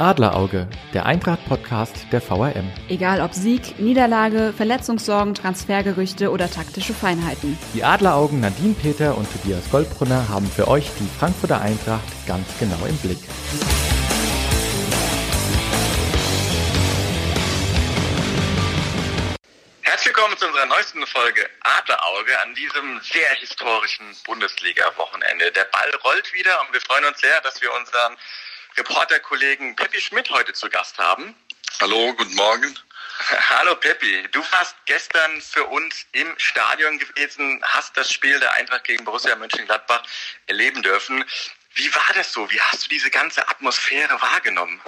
Adlerauge, der Eintracht-Podcast der VRM. Egal ob Sieg, Niederlage, Verletzungssorgen, Transfergerüchte oder taktische Feinheiten. Die Adleraugen Nadine Peter und Tobias Goldbrunner haben für euch die Frankfurter Eintracht ganz genau im Blick. Unserer neuesten Folge Adlerauge an diesem sehr historischen Bundesliga-Wochenende. Der Ball rollt wieder und wir freuen uns sehr, dass wir unseren Reporterkollegen Peppi Schmidt heute zu Gast haben. Hallo, guten Morgen. Hallo Peppi, du warst gestern für uns im Stadion gewesen, hast das Spiel der Eintracht gegen Borussia Mönchengladbach erleben dürfen. Wie war das so? Wie hast du diese ganze Atmosphäre wahrgenommen?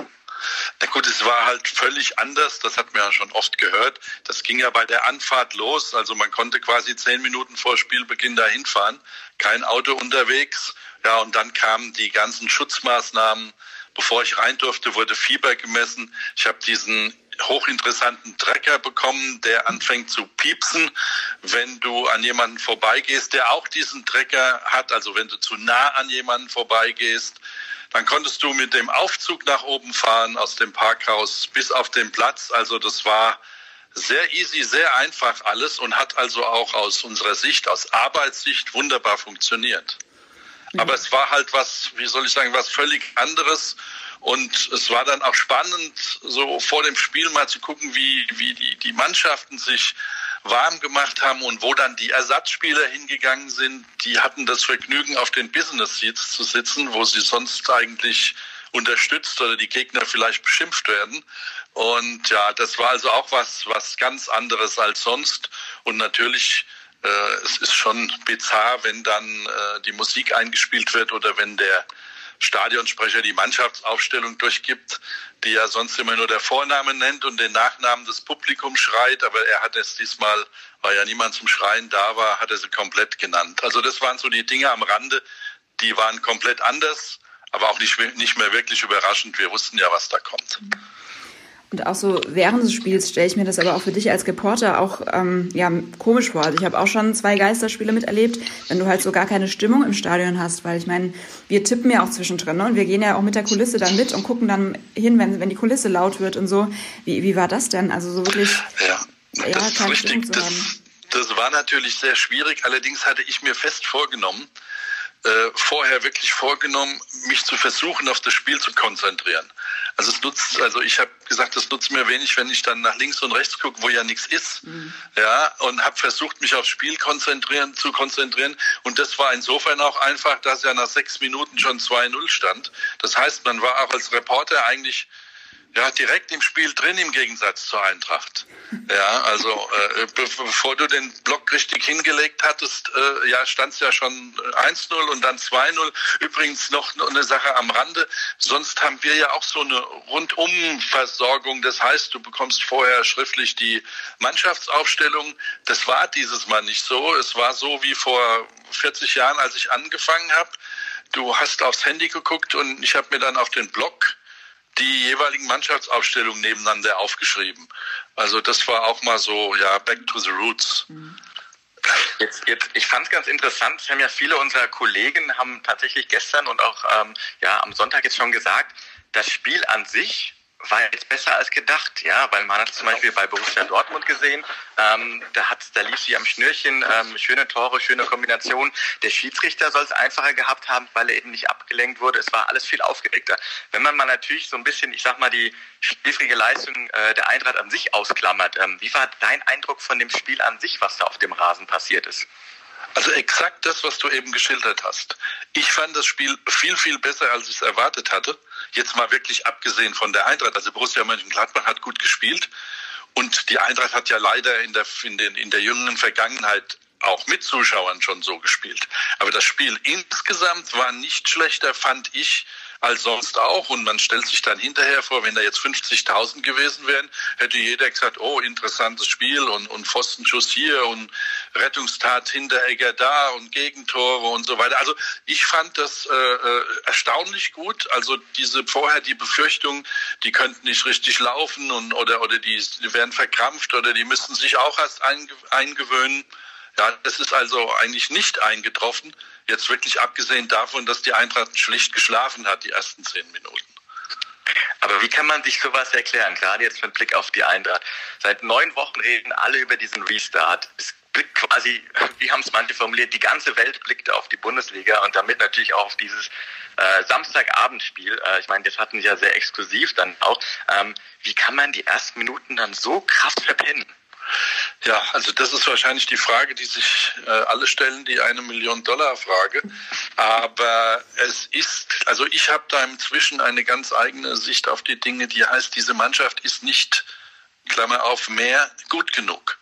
Na gut, es war halt völlig anders, das hat man ja schon oft gehört. Das ging ja bei der Anfahrt los, also man konnte quasi zehn Minuten vor Spielbeginn dahin fahren, kein Auto unterwegs. Ja, und dann kamen die ganzen Schutzmaßnahmen. Bevor ich rein durfte, wurde Fieber gemessen. Ich habe diesen hochinteressanten Trecker bekommen, der anfängt zu piepsen, wenn du an jemanden vorbeigehst, der auch diesen Trecker hat, also wenn du zu nah an jemanden vorbeigehst. Dann konntest du mit dem Aufzug nach oben fahren aus dem Parkhaus bis auf den Platz. Also das war sehr easy, sehr einfach alles und hat also auch aus unserer Sicht, aus Arbeitssicht wunderbar funktioniert. Aber es war halt was, wie soll ich sagen, was völlig anderes. Und es war dann auch spannend, so vor dem Spiel mal zu gucken, wie, wie die, die Mannschaften sich warm gemacht haben und wo dann die Ersatzspieler hingegangen sind. Die hatten das Vergnügen, auf den Business Seats zu sitzen, wo sie sonst eigentlich unterstützt oder die Gegner vielleicht beschimpft werden. Und ja, das war also auch was, was ganz anderes als sonst. Und natürlich es ist schon bizarr, wenn dann äh, die Musik eingespielt wird oder wenn der Stadionsprecher die Mannschaftsaufstellung durchgibt, die ja sonst immer nur der Vorname nennt und den Nachnamen des Publikums schreit, aber er hat es diesmal, weil ja niemand zum Schreien da war, hat er sie komplett genannt. Also das waren so die Dinge am Rande, die waren komplett anders, aber auch nicht, nicht mehr wirklich überraschend. Wir wussten ja, was da kommt. Und auch so während des Spiels stelle ich mir das aber auch für dich als Reporter auch ähm, ja, komisch vor. Also ich habe auch schon zwei Geisterspiele miterlebt, wenn du halt so gar keine Stimmung im Stadion hast, weil ich meine, wir tippen ja auch zwischendrin ne? und wir gehen ja auch mit der Kulisse dann mit und gucken dann hin, wenn, wenn die Kulisse laut wird und so. Wie, wie war das denn? Also so wirklich ja, ja das keine Stimmung zu haben. Das, das war natürlich sehr schwierig. Allerdings hatte ich mir fest vorgenommen, äh, vorher wirklich vorgenommen, mich zu versuchen, auf das Spiel zu konzentrieren. Also es nutzt, also ich habe gesagt, es nutzt mir wenig, wenn ich dann nach links und rechts gucke, wo ja nichts ist. Mhm. Ja, und habe versucht, mich aufs Spiel konzentrieren, zu konzentrieren. Und das war insofern auch einfach, dass ja nach sechs Minuten schon 2-0 stand. Das heißt, man war auch als Reporter eigentlich ja, direkt im Spiel drin im Gegensatz zur Eintracht. Ja, also äh, bevor du den Block richtig hingelegt hattest, äh, ja, stand es ja schon 1-0 und dann 2-0. Übrigens noch eine Sache am Rande. Sonst haben wir ja auch so eine Rundumversorgung. Das heißt, du bekommst vorher schriftlich die Mannschaftsaufstellung. Das war dieses Mal nicht so. Es war so wie vor 40 Jahren, als ich angefangen habe. Du hast aufs Handy geguckt und ich habe mir dann auf den Blog die jeweiligen Mannschaftsaufstellungen nebeneinander aufgeschrieben. Also das war auch mal so, ja, back to the roots. Jetzt, jetzt, ich fand es ganz interessant, es haben ja viele unserer Kollegen haben tatsächlich gestern und auch ähm, ja, am Sonntag jetzt schon gesagt, das Spiel an sich war jetzt besser als gedacht, ja, weil man hat zum Beispiel bei Borussia Dortmund gesehen, ähm, da hat, da lief sie am Schnürchen, ähm, schöne Tore, schöne Kombination. Der Schiedsrichter soll es einfacher gehabt haben, weil er eben nicht abgelenkt wurde. Es war alles viel aufgeregter. Wenn man mal natürlich so ein bisschen, ich sag mal, die spielfähige Leistung äh, der Eintracht an sich ausklammert, ähm, wie war dein Eindruck von dem Spiel an sich, was da auf dem Rasen passiert ist? Also exakt das, was du eben geschildert hast. Ich fand das Spiel viel, viel besser, als ich es erwartet hatte. Jetzt mal wirklich abgesehen von der Eintracht. Also Borussia Mönchengladbach hat gut gespielt. Und die Eintracht hat ja leider in der, in, den, in der jüngeren Vergangenheit auch mit Zuschauern schon so gespielt. Aber das Spiel insgesamt war nicht schlechter, fand ich, als sonst auch. Und man stellt sich dann hinterher vor, wenn da jetzt 50.000 gewesen wären, hätte jeder gesagt, oh, interessantes Spiel und, und Pfostenschuss hier und Rettungstat Hinteregger da und Gegentore und so weiter. Also ich fand das äh, äh, erstaunlich gut. Also diese vorher die Befürchtung, die könnten nicht richtig laufen und oder oder die, die werden verkrampft oder die müssten sich auch erst einge eingewöhnen. Ja, das ist also eigentlich nicht eingetroffen. Jetzt wirklich abgesehen davon, dass die Eintracht schlicht geschlafen hat, die ersten zehn Minuten. Aber wie kann man sich sowas erklären, gerade jetzt mit Blick auf die Eintracht? Seit neun Wochen reden alle über diesen Restart. Es blickt quasi, wie haben es manche formuliert, die ganze Welt blickt auf die Bundesliga und damit natürlich auch auf dieses äh, Samstagabendspiel. Äh, ich meine, das hatten sie ja sehr exklusiv dann auch. Ähm, wie kann man die ersten Minuten dann so krass verpennen? Ja, also das ist wahrscheinlich die Frage, die sich äh, alle stellen, die eine Million Dollar Frage. Aber es ist, also ich habe da inzwischen eine ganz eigene Sicht auf die Dinge, die heißt, diese Mannschaft ist nicht, Klammer auf, mehr gut genug.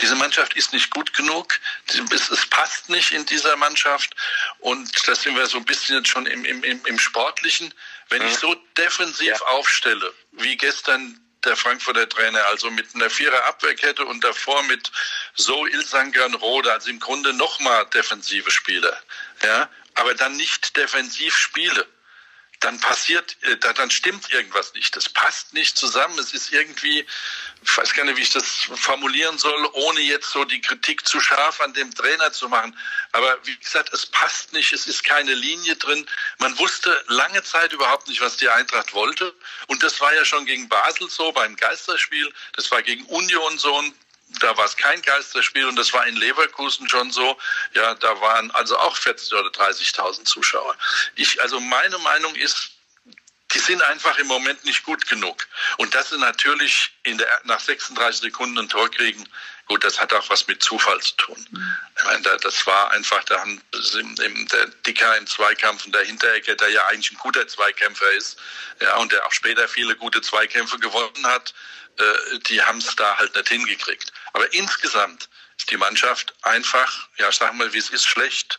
Diese Mannschaft ist nicht gut genug. Es passt nicht in dieser Mannschaft. Und da sind wir so ein bisschen jetzt schon im, im, im Sportlichen. Wenn ich mhm. so defensiv ja. aufstelle, wie gestern der Frankfurter Trainer, also mit einer Vierer Abwehrkette und davor mit So Ilsangan Rode, also im Grunde nochmal defensive Spieler, ja, aber dann nicht defensiv spiele dann passiert, äh, dann stimmt irgendwas nicht. Das passt nicht zusammen. Es ist irgendwie, ich weiß gar nicht, wie ich das formulieren soll, ohne jetzt so die Kritik zu scharf an dem Trainer zu machen. Aber wie gesagt, es passt nicht. Es ist keine Linie drin. Man wusste lange Zeit überhaupt nicht, was die Eintracht wollte. Und das war ja schon gegen Basel so beim Geisterspiel. Das war gegen Union so ein da war es kein Geisterspiel und das war in Leverkusen schon so. Ja, da waren also auch 40 oder 30.000 Zuschauer. Ich, also meine Meinung ist, die sind einfach im Moment nicht gut genug. Und dass sie natürlich in der, nach 36 Sekunden ein Tor kriegen, gut, das hat auch was mit Zufall zu tun. Mhm. Ich meine, das war einfach, da haben der Dicker im Zweikampf und der Hinterecke, der ja eigentlich ein guter Zweikämpfer ist, ja, und der auch später viele gute Zweikämpfe gewonnen hat, äh, die haben es da halt nicht hingekriegt. Aber insgesamt ist die Mannschaft einfach, ja, sag mal, wie es ist, schlecht.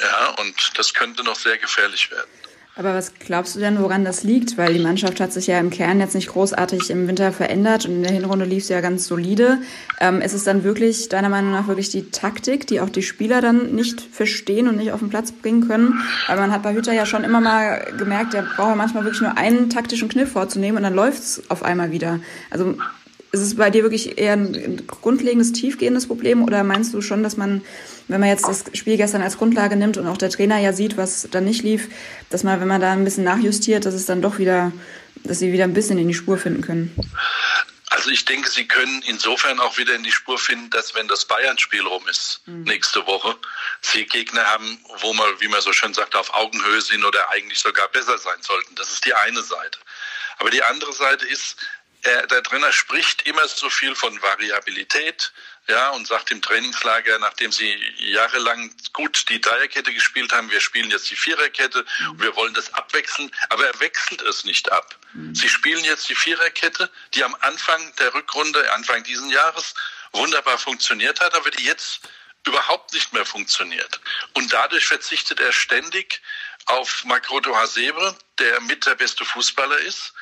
Ja, und das könnte noch sehr gefährlich werden. Aber was glaubst du denn, woran das liegt? Weil die Mannschaft hat sich ja im Kern jetzt nicht großartig im Winter verändert und in der Hinrunde lief sie ja ganz solide. Ähm, ist es dann wirklich, deiner Meinung nach, wirklich die Taktik, die auch die Spieler dann nicht verstehen und nicht auf den Platz bringen können? Weil man hat bei Hütter ja schon immer mal gemerkt, der braucht ja manchmal wirklich nur einen taktischen Kniff vorzunehmen und dann läuft's auf einmal wieder. Also ist es bei dir wirklich eher ein grundlegendes, tiefgehendes Problem oder meinst du schon, dass man, wenn man jetzt das Spiel gestern als Grundlage nimmt und auch der Trainer ja sieht, was dann nicht lief, dass man, wenn man da ein bisschen nachjustiert, dass es dann doch wieder, dass sie wieder ein bisschen in die Spur finden können? Also ich denke, sie können insofern auch wieder in die Spur finden, dass wenn das Bayern-Spiel rum ist, mhm. nächste Woche, sie Gegner haben, wo man, wie man so schön sagt, auf Augenhöhe sind oder eigentlich sogar besser sein sollten. Das ist die eine Seite. Aber die andere Seite ist, er, der Trainer spricht immer so viel von Variabilität, ja, und sagt im Trainingslager, nachdem sie jahrelang gut die Dreierkette gespielt haben, wir spielen jetzt die Viererkette und wir wollen das abwechseln, aber er wechselt es nicht ab. Mhm. Sie spielen jetzt die Viererkette, die am Anfang der Rückrunde, Anfang diesen Jahres, wunderbar funktioniert hat, aber die jetzt überhaupt nicht mehr funktioniert. Und dadurch verzichtet er ständig auf Makroto Hasebe, der mit der beste Fußballer ist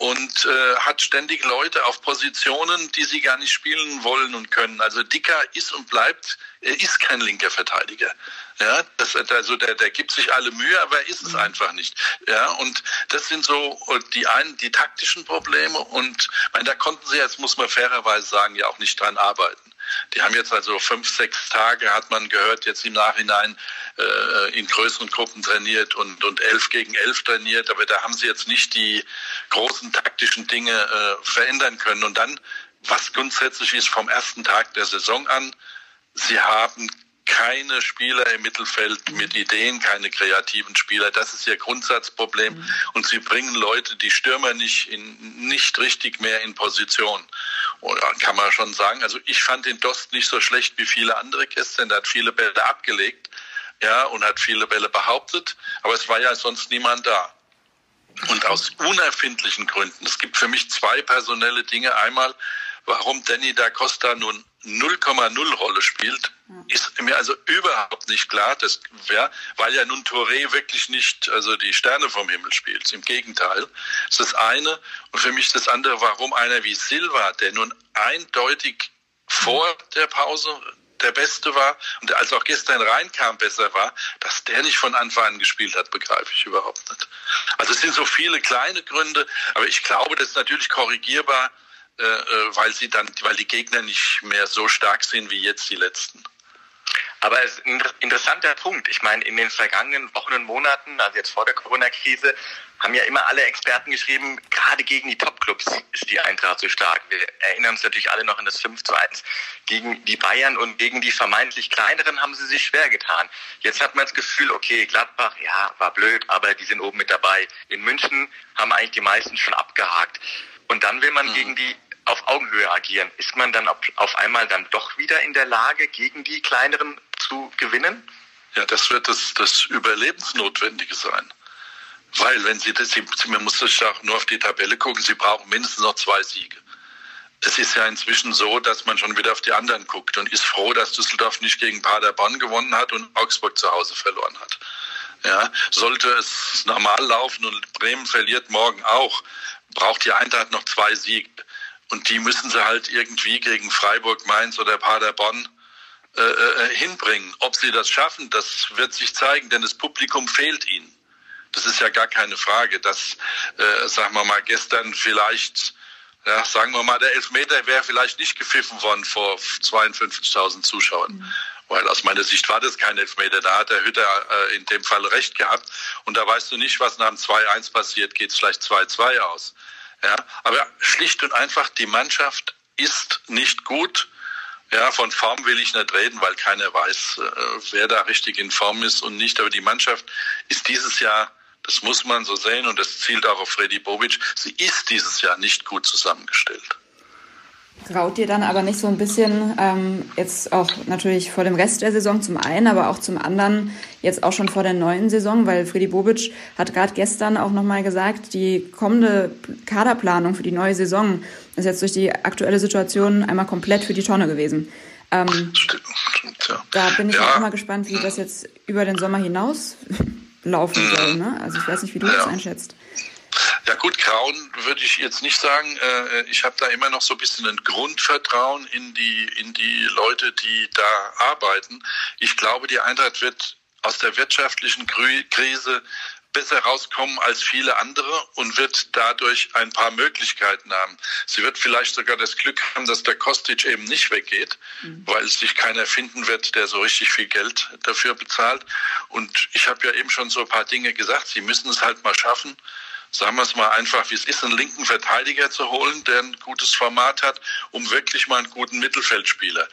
und äh, hat ständig Leute auf Positionen, die sie gar nicht spielen wollen und können. Also Dicker ist und bleibt, er ist kein linker Verteidiger. Ja, das, also der, der gibt sich alle Mühe, aber er ist es mhm. einfach nicht. Ja, und das sind so die einen, die taktischen Probleme und meine, da konnten sie jetzt, muss man fairerweise sagen, ja auch nicht dran arbeiten. Die haben jetzt also fünf, sechs Tage, hat man gehört, jetzt im Nachhinein äh, in größeren Gruppen trainiert und, und elf gegen elf trainiert, aber da haben sie jetzt nicht die großen taktischen Dinge äh, verändern können. Und dann, was grundsätzlich ist vom ersten Tag der Saison an, sie haben keine Spieler im Mittelfeld mit Ideen, keine kreativen Spieler. Das ist ihr Grundsatzproblem. Mhm. Und sie bringen Leute, die Stürmer nicht in, nicht richtig mehr in Position. Oder kann man schon sagen. Also ich fand den Dost nicht so schlecht wie viele andere gestern. Der hat viele Bälle abgelegt, ja, und hat viele Bälle behauptet. Aber es war ja sonst niemand da. Und aus unerfindlichen Gründen. Es gibt für mich zwei personelle Dinge. Einmal, warum Danny da Costa nun 0,0 Rolle spielt, ist mir also überhaupt nicht klar. Das wär, weil ja nun Touré wirklich nicht also die Sterne vom Himmel spielt. Im Gegenteil. Das ist das eine. Und für mich das andere, warum einer wie Silva, der nun eindeutig vor der Pause der Beste war und als auch gestern reinkam, besser war, dass der nicht von Anfang an gespielt hat, begreife ich überhaupt nicht. Also es sind so viele kleine Gründe, aber ich glaube, das ist natürlich korrigierbar weil sie dann, weil die Gegner nicht mehr so stark sind wie jetzt die letzten. Aber es ist ein interessanter Punkt. Ich meine, in den vergangenen Wochen und Monaten, also jetzt vor der Corona-Krise, haben ja immer alle Experten geschrieben, gerade gegen die Top-Clubs ist die Eintracht so stark. Wir erinnern uns natürlich alle noch an das 5 zu 1 gegen die Bayern und gegen die vermeintlich kleineren haben sie sich schwer getan. Jetzt hat man das Gefühl, okay, Gladbach, ja, war blöd, aber die sind oben mit dabei. In München haben eigentlich die meisten schon abgehakt. Und dann will man mhm. gegen die auf Augenhöhe agieren. Ist man dann auf einmal dann doch wieder in der Lage, gegen die kleineren zu gewinnen? Ja, das wird das, das Überlebensnotwendige sein. Weil, wenn Sie das, Sie, man muss das auch nur auf die Tabelle gucken, Sie brauchen mindestens noch zwei Siege. Es ist ja inzwischen so, dass man schon wieder auf die anderen guckt und ist froh, dass Düsseldorf nicht gegen Paderborn gewonnen hat und Augsburg zu Hause verloren hat. Ja, sollte es normal laufen und Bremen verliert morgen auch, braucht die Eintracht noch zwei Siege. Und die müssen sie halt irgendwie gegen Freiburg, Mainz oder Paderborn äh, äh, hinbringen. Ob sie das schaffen, das wird sich zeigen, denn das Publikum fehlt ihnen. Das ist ja gar keine Frage, dass, äh, sagen wir mal, gestern vielleicht, ja, sagen wir mal, der Elfmeter wäre vielleicht nicht gepfiffen worden vor 52.000 Zuschauern. Mhm. Weil aus meiner Sicht war das kein Elfmeter. Da hat der Hütter äh, in dem Fall recht gehabt. Und da weißt du nicht, was nach dem 2-1 passiert. Geht es vielleicht 2-2 aus. Ja, aber schlicht und einfach, die Mannschaft ist nicht gut. Ja, von Form will ich nicht reden, weil keiner weiß, äh, wer da richtig in Form ist und nicht. Aber die Mannschaft ist dieses Jahr, das muss man so sehen und das zielt auch auf Freddy Bobic, sie ist dieses Jahr nicht gut zusammengestellt. Graut dir dann aber nicht so ein bisschen ähm, jetzt auch natürlich vor dem Rest der Saison zum einen, aber auch zum anderen jetzt auch schon vor der neuen Saison, weil Freddy Bobic hat gerade gestern auch nochmal gesagt, die kommende Kaderplanung für die neue Saison ist jetzt durch die aktuelle Situation einmal komplett für die Tonne gewesen. Ähm, ja. Da bin ich ja. auch mal gespannt, wie das jetzt über den Sommer hinaus laufen soll. Ne? Also ich weiß nicht, wie du das einschätzt. Ja gut, Grauen würde ich jetzt nicht sagen. Äh, ich habe da immer noch so ein bisschen ein Grundvertrauen in die, in die Leute, die da arbeiten. Ich glaube, die Eintracht wird aus der wirtschaftlichen Krise besser rauskommen als viele andere und wird dadurch ein paar Möglichkeiten haben. Sie wird vielleicht sogar das Glück haben, dass der Kostic eben nicht weggeht, mhm. weil sich keiner finden wird, der so richtig viel Geld dafür bezahlt. Und ich habe ja eben schon so ein paar Dinge gesagt. Sie müssen es halt mal schaffen, sagen wir es mal einfach, wie es ist, einen linken Verteidiger zu holen, der ein gutes Format hat, um wirklich mal einen guten Mittelfeldspieler.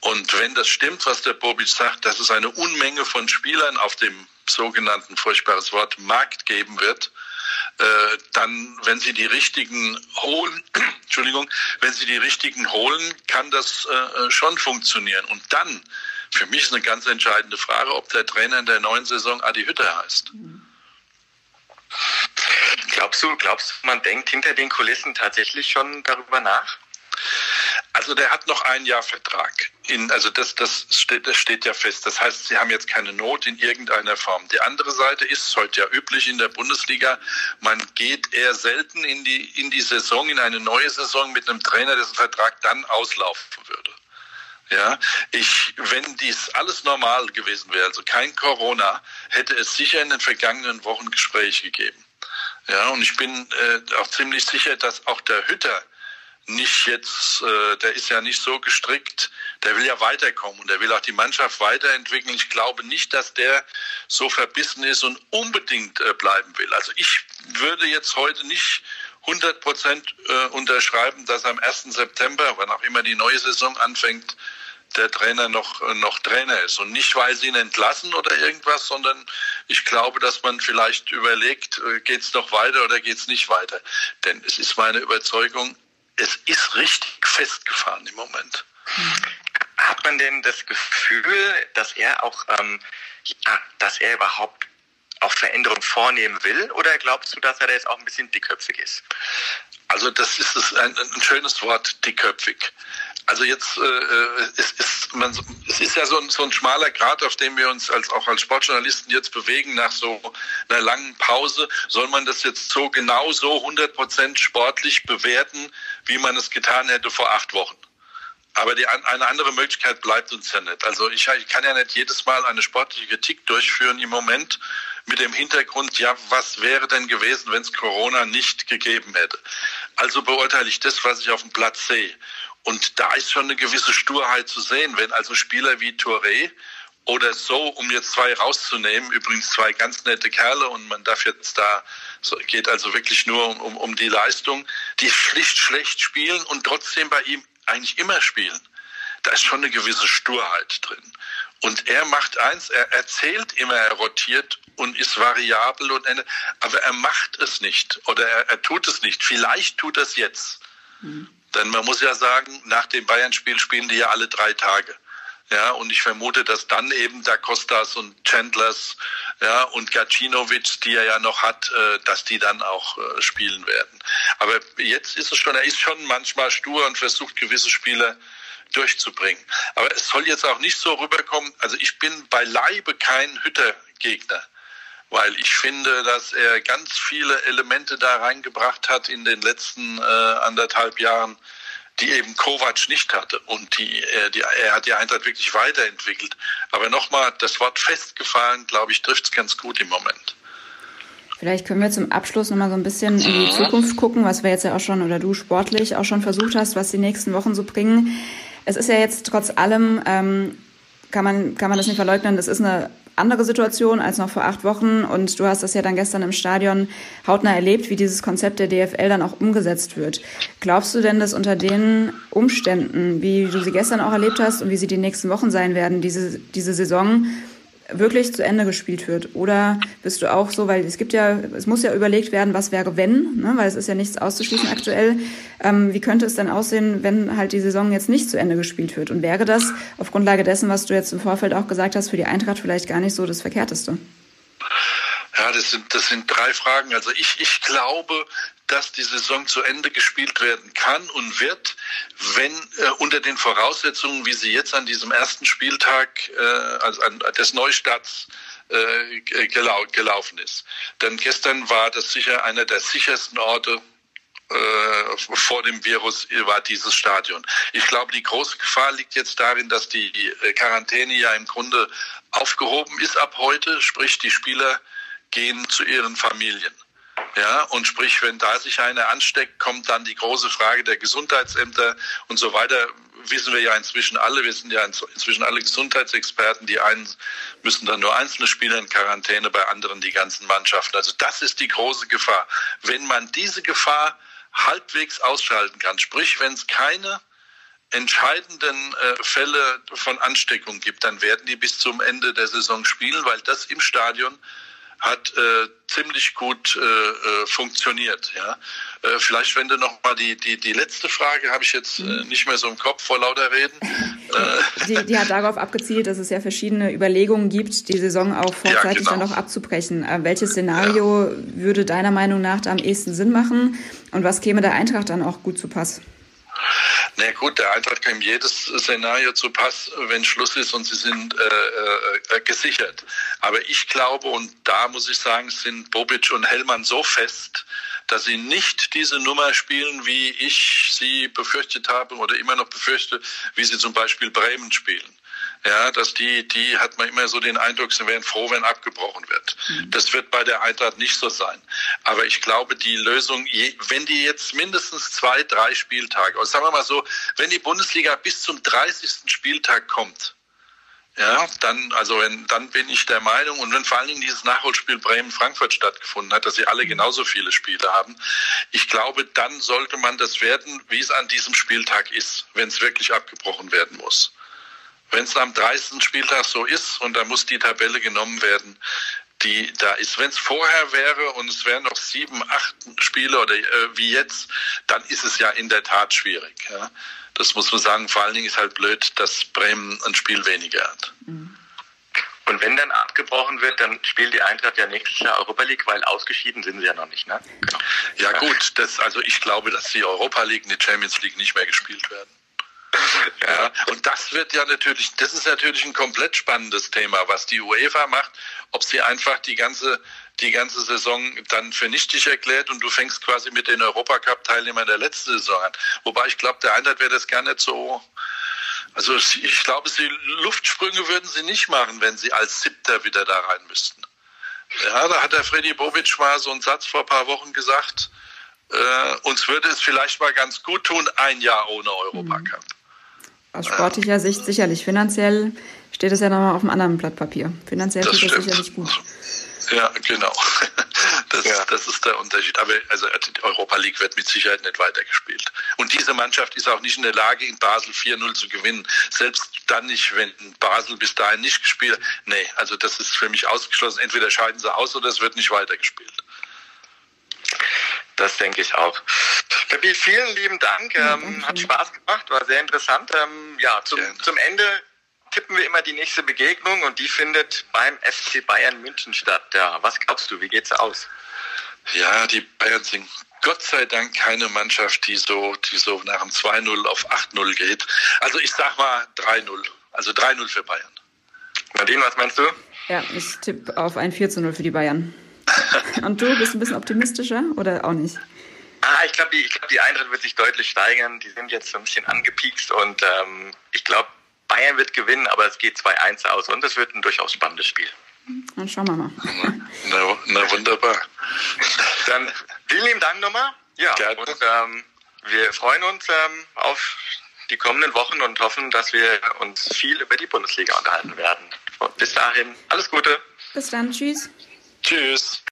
Und wenn das stimmt, was der Bobic sagt, dass es eine Unmenge von Spielern auf dem sogenannten, furchtbares Wort, Markt geben wird, äh, dann, wenn sie die richtigen holen, Entschuldigung, wenn sie die richtigen holen, kann das äh, schon funktionieren. Und dann, für mich ist eine ganz entscheidende Frage, ob der Trainer in der neuen Saison Adi Hütter heißt. Mhm. Glaubst du, glaubst du, man denkt hinter den Kulissen tatsächlich schon darüber nach? Also der hat noch ein Jahr Vertrag. In, also das, das, steht, das steht ja fest. Das heißt, sie haben jetzt keine Not in irgendeiner Form. Die andere Seite ist heute ja üblich in der Bundesliga. Man geht eher selten in die, in die Saison, in eine neue Saison mit einem Trainer, dessen Vertrag dann auslaufen würde. Ja, ich, wenn dies alles normal gewesen wäre, also kein Corona, hätte es sicher in den vergangenen Wochen Gespräche gegeben. Ja, und ich bin äh, auch ziemlich sicher, dass auch der Hütter nicht jetzt, äh, der ist ja nicht so gestrickt, der will ja weiterkommen und der will auch die Mannschaft weiterentwickeln. Ich glaube nicht, dass der so verbissen ist und unbedingt äh, bleiben will. Also ich würde jetzt heute nicht 100 Prozent äh, unterschreiben, dass am 1. September, wann auch immer die neue Saison anfängt, der Trainer noch, noch Trainer ist. Und nicht, weil sie ihn entlassen oder irgendwas, sondern ich glaube, dass man vielleicht überlegt, äh, geht es noch weiter oder geht es nicht weiter. Denn es ist meine Überzeugung, es ist richtig festgefahren im Moment. Hat man denn das Gefühl, dass er auch, ähm, ja, dass er überhaupt auch Veränderungen vornehmen will? Oder glaubst du, dass er da jetzt auch ein bisschen dickköpfig ist? Also das ist ein, ein schönes Wort, dickköpfig. Also jetzt äh, äh, es ist man, es ist ja so ein, so ein schmaler Grad, auf dem wir uns als auch als Sportjournalisten jetzt bewegen nach so einer langen Pause. Soll man das jetzt so genau so 100 Prozent sportlich bewerten, wie man es getan hätte vor acht Wochen? Aber die, eine andere Möglichkeit bleibt uns ja nicht. Also ich, ich kann ja nicht jedes Mal eine sportliche Kritik durchführen im Moment mit dem Hintergrund, ja, was wäre denn gewesen, wenn es Corona nicht gegeben hätte? Also beurteile ich das, was ich auf dem Platz sehe. Und da ist schon eine gewisse Sturheit zu sehen, wenn also Spieler wie Touré oder so, um jetzt zwei rauszunehmen, übrigens zwei ganz nette Kerle und man darf jetzt da, geht also wirklich nur um, um die Leistung, die schlicht schlecht spielen und trotzdem bei ihm eigentlich immer spielen. Da ist schon eine gewisse Sturheit drin. Und er macht eins, er erzählt immer, er rotiert und ist variabel und aber er macht es nicht oder er, er tut es nicht. Vielleicht tut er es jetzt. Mhm. Denn man muss ja sagen, nach dem Bayern-Spiel spielen die ja alle drei Tage. Ja, und ich vermute, dass dann eben da Costas und Chandlers, ja, und Gacinovic, die er ja noch hat, äh, dass die dann auch äh, spielen werden. Aber jetzt ist es schon, er ist schon manchmal stur und versucht gewisse Spiele durchzubringen. Aber es soll jetzt auch nicht so rüberkommen, also ich bin beileibe kein Hütter-Gegner weil ich finde, dass er ganz viele Elemente da reingebracht hat in den letzten äh, anderthalb Jahren, die eben Kovac nicht hatte. Und die, äh, die, er hat die Eintracht wirklich weiterentwickelt. Aber nochmal, das Wort festgefahren, glaube ich, trifft es ganz gut im Moment. Vielleicht können wir zum Abschluss nochmal so ein bisschen in die Zukunft gucken, was wir jetzt ja auch schon oder du sportlich auch schon versucht hast, was die nächsten Wochen so bringen. Es ist ja jetzt trotz allem, ähm, kann, man, kann man das nicht verleugnen, das ist eine andere Situation als noch vor acht Wochen. Und du hast das ja dann gestern im Stadion hautnah erlebt, wie dieses Konzept der DFL dann auch umgesetzt wird. Glaubst du denn, dass unter den Umständen, wie du sie gestern auch erlebt hast und wie sie die nächsten Wochen sein werden, diese, diese Saison wirklich zu Ende gespielt wird? Oder bist du auch so, weil es gibt ja, es muss ja überlegt werden, was wäre wenn, ne? weil es ist ja nichts auszuschließen aktuell. Ähm, wie könnte es dann aussehen, wenn halt die Saison jetzt nicht zu Ende gespielt wird? Und wäre das auf Grundlage dessen, was du jetzt im Vorfeld auch gesagt hast, für die Eintracht vielleicht gar nicht so das Verkehrteste? Ja, das sind, das sind drei Fragen. Also ich, ich glaube, dass die Saison zu Ende gespielt werden kann und wird, wenn äh, unter den Voraussetzungen, wie sie jetzt an diesem ersten Spieltag äh, also an, des Neustarts äh, gelau gelaufen ist. Denn gestern war das sicher einer der sichersten Orte äh, vor dem Virus war dieses Stadion. Ich glaube, die große Gefahr liegt jetzt darin, dass die Quarantäne ja im Grunde aufgehoben ist ab heute, sprich die Spieler gehen zu ihren Familien. Ja, und sprich, wenn da sich einer ansteckt, kommt dann die große Frage der Gesundheitsämter und so weiter. Wissen wir ja inzwischen alle, wir sind ja inzwischen alle Gesundheitsexperten. Die einen müssen dann nur einzelne Spieler in Quarantäne, bei anderen die ganzen Mannschaften. Also das ist die große Gefahr. Wenn man diese Gefahr halbwegs ausschalten kann, sprich, wenn es keine entscheidenden äh, Fälle von Ansteckung gibt, dann werden die bis zum Ende der Saison spielen, weil das im Stadion hat äh, ziemlich gut äh, äh, funktioniert. Ja, äh, vielleicht wenn du noch mal die die die letzte Frage habe ich jetzt äh, mhm. nicht mehr so im Kopf vor lauter Reden. Äh, die, die hat darauf abgezielt, dass es ja verschiedene Überlegungen gibt, die Saison auch vorzeitig ja, genau. dann noch abzubrechen. Äh, welches Szenario ja. würde deiner Meinung nach da am ehesten Sinn machen und was käme der Eintracht dann auch gut zu Pass? Na gut, der Eintracht kann jedes Szenario zu Pass, wenn Schluss ist und sie sind äh, äh, gesichert. Aber ich glaube, und da muss ich sagen, sind Bobic und Hellmann so fest, dass sie nicht diese Nummer spielen, wie ich sie befürchtet habe oder immer noch befürchte, wie sie zum Beispiel Bremen spielen. Ja, dass die, die hat man immer so den Eindruck, sie wären froh, wenn abgebrochen wird. Mhm. Das wird bei der Eintracht nicht so sein. Aber ich glaube, die Lösung, wenn die jetzt mindestens zwei, drei Spieltage, oder sagen wir mal so, wenn die Bundesliga bis zum 30. Spieltag kommt, ja, dann, also wenn, dann bin ich der Meinung, und wenn vor allen Dingen dieses Nachholspiel Bremen-Frankfurt stattgefunden hat, dass sie alle mhm. genauso viele Spiele haben, ich glaube, dann sollte man das werden, wie es an diesem Spieltag ist, wenn es wirklich abgebrochen werden muss. Wenn es am 30. Spieltag so ist und da muss die Tabelle genommen werden, die da ist. Wenn es vorher wäre und es wären noch sieben, acht Spiele oder äh, wie jetzt, dann ist es ja in der Tat schwierig. Ja. Das muss man sagen. Vor allen Dingen ist halt blöd, dass Bremen ein Spiel weniger hat. Mhm. Und wenn dann abgebrochen wird, dann spielt die Eintracht ja nächstes Jahr Europa League, weil ausgeschieden sind sie ja noch nicht. Ne? Genau. Ja gut, das, also ich glaube, dass die Europa League und die Champions League nicht mehr gespielt werden. Ja, und das wird ja natürlich, das ist natürlich ein komplett spannendes Thema, was die UEFA macht, ob sie einfach die ganze, die ganze Saison dann für nichtig erklärt und du fängst quasi mit den Europacup-Teilnehmern der letzten Saison an. Wobei ich glaube, der Eintracht wäre das gar nicht so, also ich glaube, sie Luftsprünge würden sie nicht machen, wenn sie als Siebter wieder da rein müssten. Ja, da hat der Freddy Bobic mal so einen Satz vor ein paar Wochen gesagt, äh, uns würde es vielleicht mal ganz gut tun, ein Jahr ohne Europacup. Aus sportlicher Sicht sicherlich. Finanziell steht es ja nochmal auf einem anderen Blatt Papier. Finanziell das tut das sicherlich gut. Ja, genau. Das, ja. das ist der Unterschied. Aber also die Europa League wird mit Sicherheit nicht weitergespielt. Und diese Mannschaft ist auch nicht in der Lage, in Basel 4-0 zu gewinnen. Selbst dann nicht, wenn Basel bis dahin nicht gespielt. Nee, also das ist für mich ausgeschlossen. Entweder scheiden sie aus oder es wird nicht weitergespielt. Das denke ich auch. Peppi, vielen lieben Dank. Ähm, hat Spaß gemacht, war sehr interessant. Ähm, ja, zum, zum Ende tippen wir immer die nächste Begegnung und die findet beim FC Bayern München statt. Ja, was glaubst du, wie geht's aus? Ja, die Bayern sind Gott sei Dank keine Mannschaft, die so, die so nach dem 2-0 auf 8-0 geht. Also ich sag mal 3-0. Also 3-0 für Bayern. Nadine, was meinst du? Ja, ich tippe auf ein 4-0 für die Bayern. Und du bist ein bisschen optimistischer oder auch nicht? Ah, ich glaube, die, glaub, die Eintracht wird sich deutlich steigern. Die sind jetzt so ein bisschen angepiekst und ähm, ich glaube, Bayern wird gewinnen, aber es geht 2-1 aus und es wird ein durchaus spannendes Spiel. Dann schauen wir mal. Na, na wunderbar. Dann vielen lieben Dank nochmal. Ja, Gerne. und ähm, wir freuen uns ähm, auf die kommenden Wochen und hoffen, dass wir uns viel über die Bundesliga unterhalten werden. Und bis dahin, alles Gute. Bis dann, tschüss. Tschüss.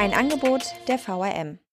Ein Angebot der VRM.